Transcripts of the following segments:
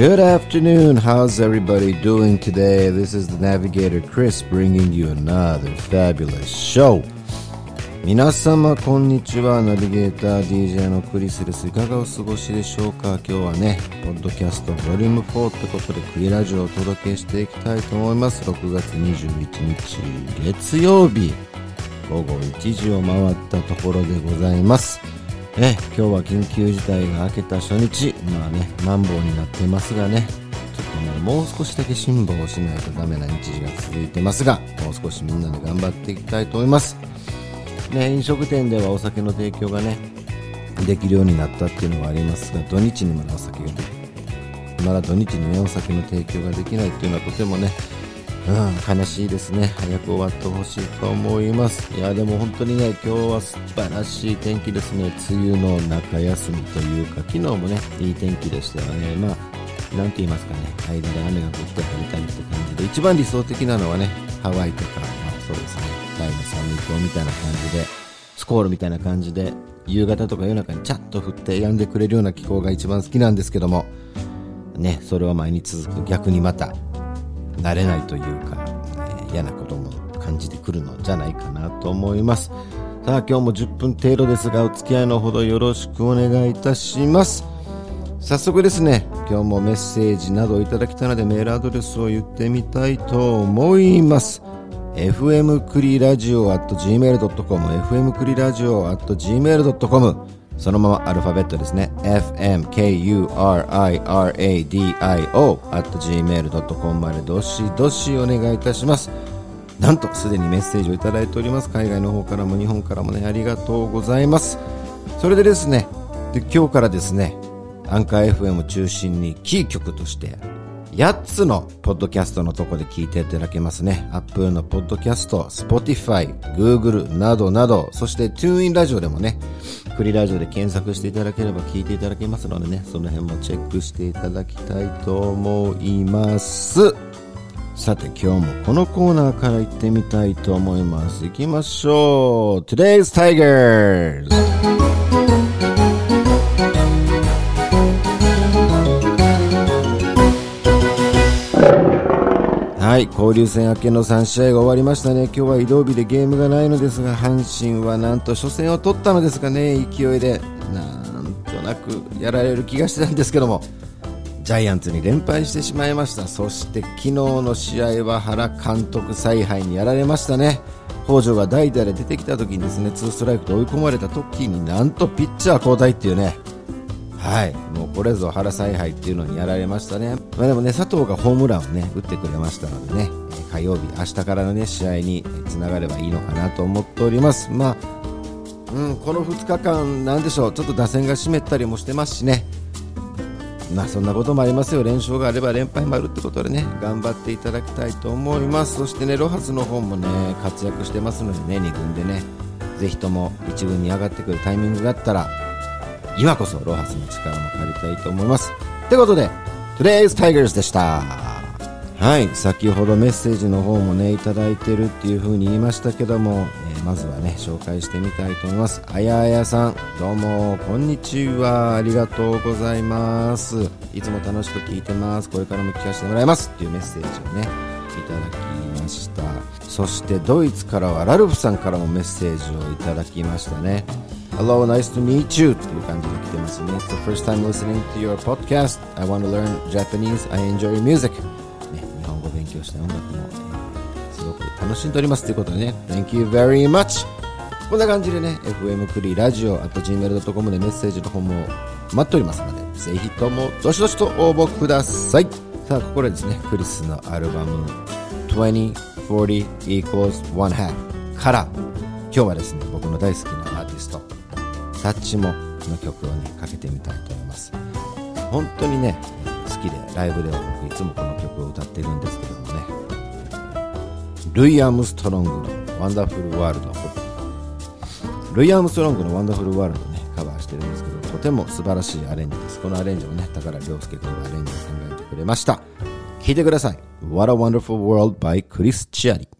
Good afternoon. How's everybody doing today? This is the Navigator Chris bringing you another fabulous show. 皆様こんにちはナビゲーター DJ のクリスですいかがお過ごしでしょうか今日はねポッドキャストボリューム4ってことでクリラジオをお届けしていきたいと思います6月21日月曜日午後1時を回ったところでございますえ今日は緊急事態が明けた初日。まあねマンボウになってますがね。ちょっとねもう少しだけ辛抱しないとダメな日時が続いてますがもう少しみんなで頑張っていきたいと思います。ね、飲食店ではお酒の提供がねできるようになったっていうのはありますが土日にまだお酒がまだ土日にねお酒の提供ができないっていうのはとてもねうん、悲しいですね。早く終わってほしいと思います。いや、でも本当にね、今日は素晴らしい天気ですね。梅雨の中休みというか、昨日もね、いい天気でしたよね。まあ、なんて言いますかね、間で雨が降って晴れたりって感じで、一番理想的なのはね、ハワイとか、まあそうですね、タイの寒い島みたいな感じで、スコールみたいな感じで、夕方とか夜中にチャッと降って止んでくれるような気候が一番好きなんですけども、ね、それは前に続く逆にまた慣れないというか、え嫌なことも感じてくるのじゃないかなと思います。さあ今日も10分程度ですがお付き合いのほどよろしくお願いいたします。早速ですね今日もメッセージなどいただきたのでメールアドレスを言ってみたいと思います。fm クリラジオ at gmail.com fm クリラジオ at gmail.com そのままアルファベットですね。fmkuriradio.gmail.com までどしどしお願いいたします。なんとすでにメッセージをいただいております。海外の方からも日本からもね、ありがとうございます。それでですね、で今日からですね、アンカー FM を中心にキー局として8つのポッドキャストのとこで聞いていただけますね。Apple のポッドキャスト、Spotify、Google などなど、そして TuneIn ラジオでもね、クリラジオで検索していただければ聞いていただけますのでね、その辺もチェックしていただきたいと思います。さて今日もこのコーナーから行ってみたいと思います。行きましょう !Today's Tigers! 交流戦明けの3試合が終わりましたね。今日は移動日でゲームがないのですが、阪神はなんと初戦を取ったのですがね、勢いで、なんとなくやられる気がしてたんですけども、ジャイアンツに連敗してしまいました。そして昨日の試合は原監督采配にやられましたね。北条が代打で出てきた時にですね、2ストライクと追い込まれた時になんとピッチャー交代っていうね、はい、もうこれぞ原采配っていうのにやられましたね。まあ、でもね、佐藤がホームランをね、打ってくれましたのでね、火曜日、明日からのね、試合につながればいいのかなと思っております。まあ、うん、この2日間、なんでしょう、ちょっと打線が湿ったりもしてますしね、まあそんなこともありますよ、連勝があれば連敗もあるってことでね、頑張っていただきたいと思います。そしてね、ロハスの方もね、活躍してますのでね、2軍でね、ぜひとも1軍に上がってくるタイミングがあったら、今こそロハスの力も借りたいと思います。ってことで、Today's Tigers でした。はい、先ほどメッセージの方もね、いただいてるっていう風に言いましたけども、えーまずはね、紹介してみたいと思います。あやあやさん、どうも、こんにちは。ありがとうございます。いつも楽しく聞いてます。これからも聞かせてもらいます。っていうメッセージをね、いただきました。そしてドイツからはラルフさんからもメッセージをいただきましたね。Hello, nice to meet you っていう感じで来てますね。It's the first time listening to your podcast. I want to learn Japanese. I enjoy music. ね、日本語勉強した音楽も、えーすごく楽しんでおりますということでね。Thank you very much. こんな感じでね、FM クリラジオ、あと gmail.com でメッセージの方も待っておりますので、ぜひともどしどしと応募ください。さあ、ここでですね、クリスのアルバム2040 equals one half から、今日はですね、僕の大好きなアーティスト、タッチモの曲をね、かけてみたいと思います。本当にね、好きで、ライブでは僕いつもこの曲を歌ってるんですけどもね、ルイ・アームストロングの Wonderful World ルイ・アームストロングの Wonderful World ねカバーしてるんですけどとても素晴らしいアレンジです。このアレンジをね宝良介君がアレンジを考えてくれました。聞いてください。What a Wonderful World by クリス・チアリ「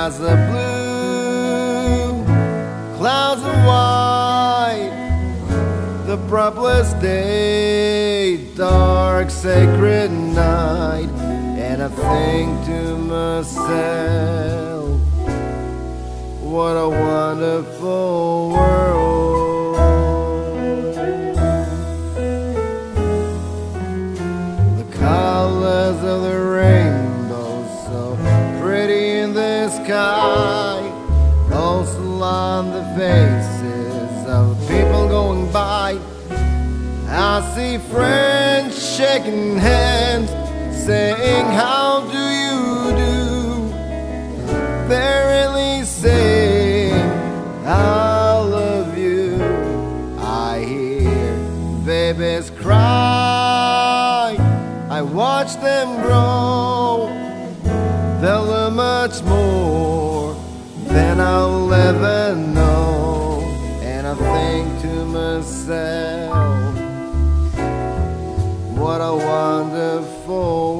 skies are blue, clouds are white, the propless day, dark sacred night, and I think to myself, what a wonderful world. Shaking hands Saying how do you do? They're really saying I love you I hear babies cry I watch them grow. They'll learn much more than I'll ever know And I think to myself wonderful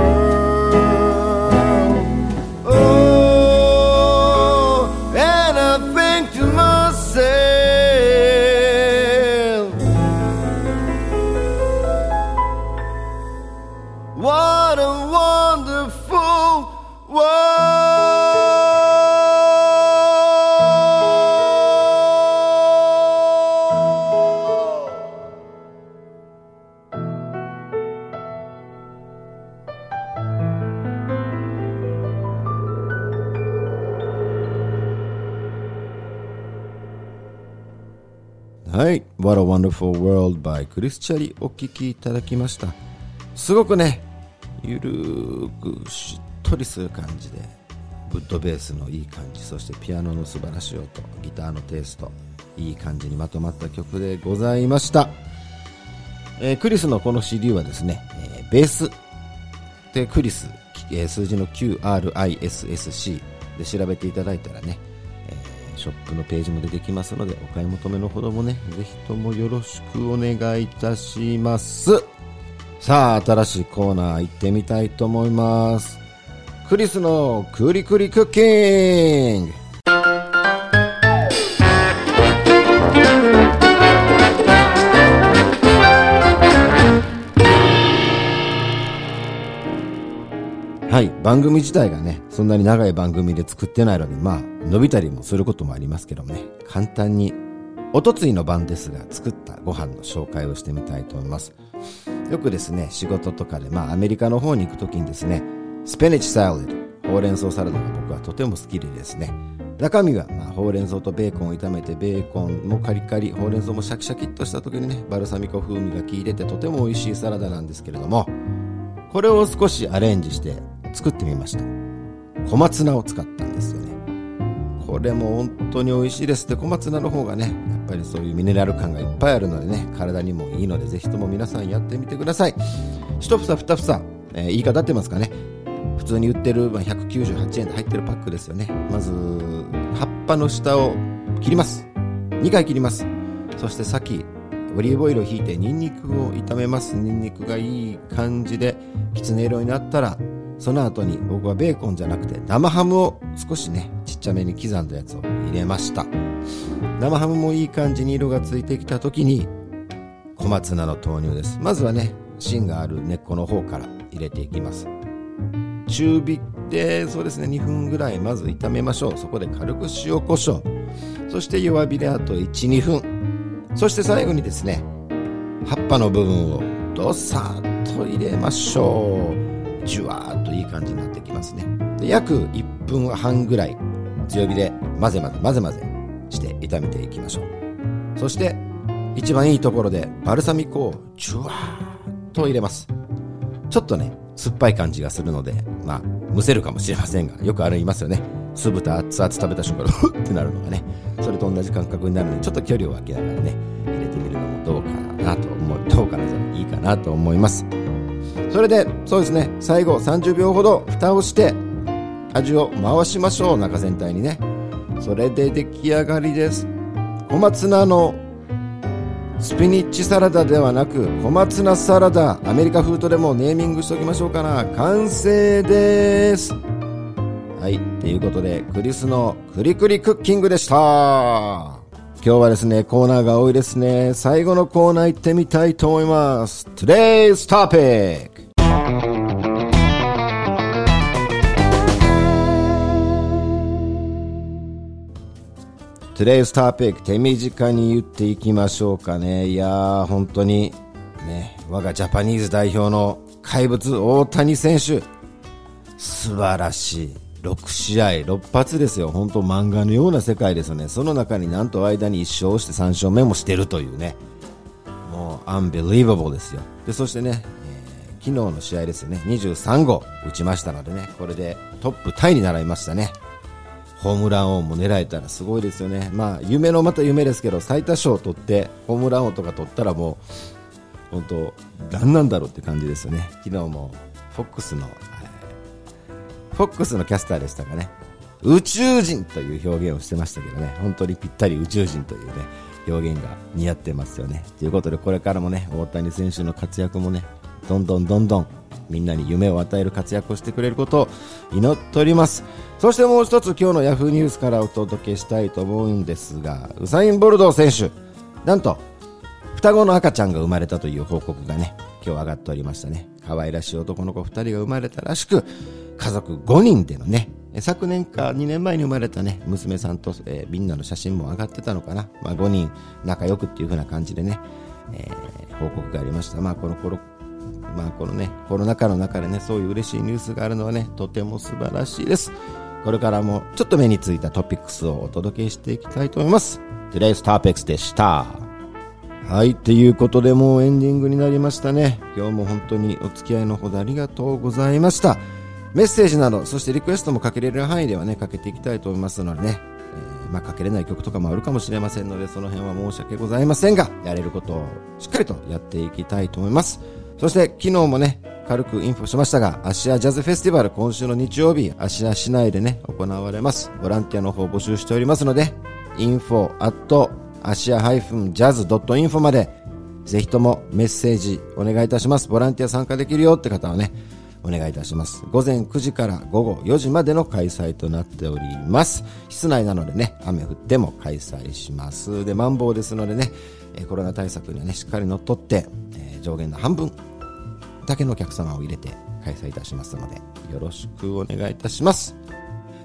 はい。What a Wonderful World by クリスチャリお聴きいただきました。すごくね、ゆるーくしっとりする感じで、ウッドベースのいい感じ、そしてピアノの素晴らしい音、ギターのテイスト、いい感じにまとまった曲でございました。えークリスのこの CD はですね、えーベースでクリス、えー数字の QRISSC で調べていただいたらね、ショップのページも出てきますので、お買い求めのほどもね、ぜひともよろしくお願いいたします。さあ、新しいコーナー行ってみたいと思います。クリスのクリクリクッキングはい、番組自体がね、そんなに長い番組で作ってないので、まあ、伸びたりもすることもありますけどもね、簡単におとついの晩ですが作ったご飯の紹介をしてみたいと思います。よくですね仕事とかでまあアメリカの方に行く時にですねスペネチサラダほうれん草サラダが僕はとても好きでですね。中身は、まあ、ほうれん草とベーコンを炒めてベーコンもカリカリほうれん草もシャキシャキっとした時にねバルサミコ風味が効いててとても美味しいサラダなんですけれどもこれを少しアレンジして作ってみました。小松菜を使ったんですよね。これも本当に美味しいです。で小松菜の方がねやっぱりそういうミネラル感がいっぱいあるのでね体にもいいのでぜひとも皆さんやってみてください。一房二房、えー、言い方合ってますかね。普通に売ってるま198円で入ってるパックですよね。まず葉っぱの下を切ります。2回切ります。そして先オリーブオイルをひいてニンニクを炒めます。ニンニクがいい感じできつね色になったらその後に僕はベーコンじゃなくて生ハムを少しねちっちゃめに刻んだやつを入れました。生ハムもいい感じに色がついてきた時に小松菜の投入です。まずはね芯がある根っこの方から入れていきます。中火でそうですね2分ぐらいまず炒めましょう。そこで軽く塩コショウ。そして弱火であと12分。そして最後にですね葉っぱの部分をどさっと入れましょう。じゅわーっといい感じになってきますねで約1分半ぐらい強火で混ぜ混ぜ混ぜ混ぜして炒めていきましょうそして一番いいところでバルサミコをじゅわーっと入れますちょっとね酸っぱい感じがするので、まあ、むせるかもしれませんが、よくあれ言いますよね。酢豚熱々食べた瞬間、ふってなるのがね、それと同じ感覚になるので、ちょっと距離を空けながらね、入れてみるのもどうかなと思う、どうかなじゃいいかなと思います。それで、そうですね、最後30秒ほど蓋をして、味を回しましょう、中全体にね。それで出来上がりです。小松菜のスピニッチサラダではなく小松菜サラダ。アメリカ風とでもネーミングしておきましょうかな。完成です。はい。ということでクリスのクリクリクッキングでした。今日はですねコーナーが多いですね最後のコーナー行ってみたいと思います Today's Topic Today's Topic 手短に言っていきましょうかね。いやー、本当に、ね、我がジャパニーズ代表の怪物、大谷選手。素晴らしい。6試合、6発ですよ。本当漫画のような世界ですよね。その中になんと間に1勝して3勝目もしてるというね。もう、アンビリーバブルですよ。で、そしてね、えー、昨日の試合ですよね。23号打ちましたのでね、これでトップタイになりましたね。ホームラン王も狙えたらすごいですよね、まあ、夢のまた夢ですけど最多勝を取ってホームラン王とか取ったらもう本当、何なんだろうって感じですよね、昨日もフォックスの、フォックスのキャスターでしたかね、宇宙人という表現をしてましたけどね、本当にぴったり宇宙人というね表現が似合ってますよね。ということで、これからもね大谷選手の活躍もねどんどんどんどんみんなに夢を与える活躍をしてくれることを祈っておりますそしてもう一つ今日のヤフーニュースからお届けしたいと思うんですがウサイン・ボルドー選手なんと双子の赤ちゃんが生まれたという報告がね今日上がっておりましたね可愛らしい男の子2人が生まれたらしく家族5人でのね昨年か2年前に生まれたね娘さんと、えー、みんなの写真も上がってたのかな、まあ、5人仲良くっていう風な感じでね、えー、報告がありました、まあ、この頃まあこのね、コロナ禍の中でね、そういう嬉しいニュースがあるのはね、とても素晴らしいです。これからもちょっと目についたトピックスをお届けしていきたいと思います。Today's Topics でした。はい、ということでもうエンディングになりましたね。今日も本当にお付き合いのほどありがとうございました。メッセージなど、そしてリクエストもかけれる範囲ではね、かけていきたいと思いますのでね、えー、まあ、かけれない曲とかもあるかもしれませんので、その辺は申し訳ございませんが、やれることをしっかりとやっていきたいと思います。そして昨日もね、軽くインフォしましたが、アシアジャズフェスティバル今週の日曜日、アシア市内でね、行われます。ボランティアの方募集しておりますので、info at アシア -jazz.info まで、ぜひともメッセージお願いいたします。ボランティア参加できるよって方はね、お願いいたします。午前9時から午後4時までの開催となっております。室内なのでね、雨降っても開催します。で、マンボウですのでね、コロナ対策にはね、しっかり乗っ取って、上限の半分だけのお客様を入れて開催いたしますので、よろしくお願いいたします。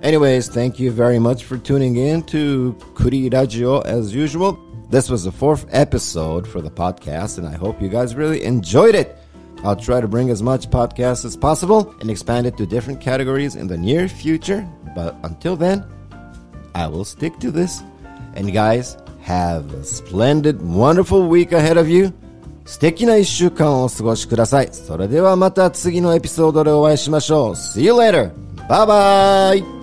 Anyways, thank you very much for tuning in to Kuri Radio as usual. This was the fourth episode for the podcast, and I hope you guys really enjoyed it. I'll try to bring as much podcasts as possible and expand it to different categories in the near future. But until then, I will stick to this. And guys, have a splendid, wonderful week ahead of you. 素敵な一週間をお過ごしください。それではまた次のエピソードでお会いしましょう。See you later! Bye bye!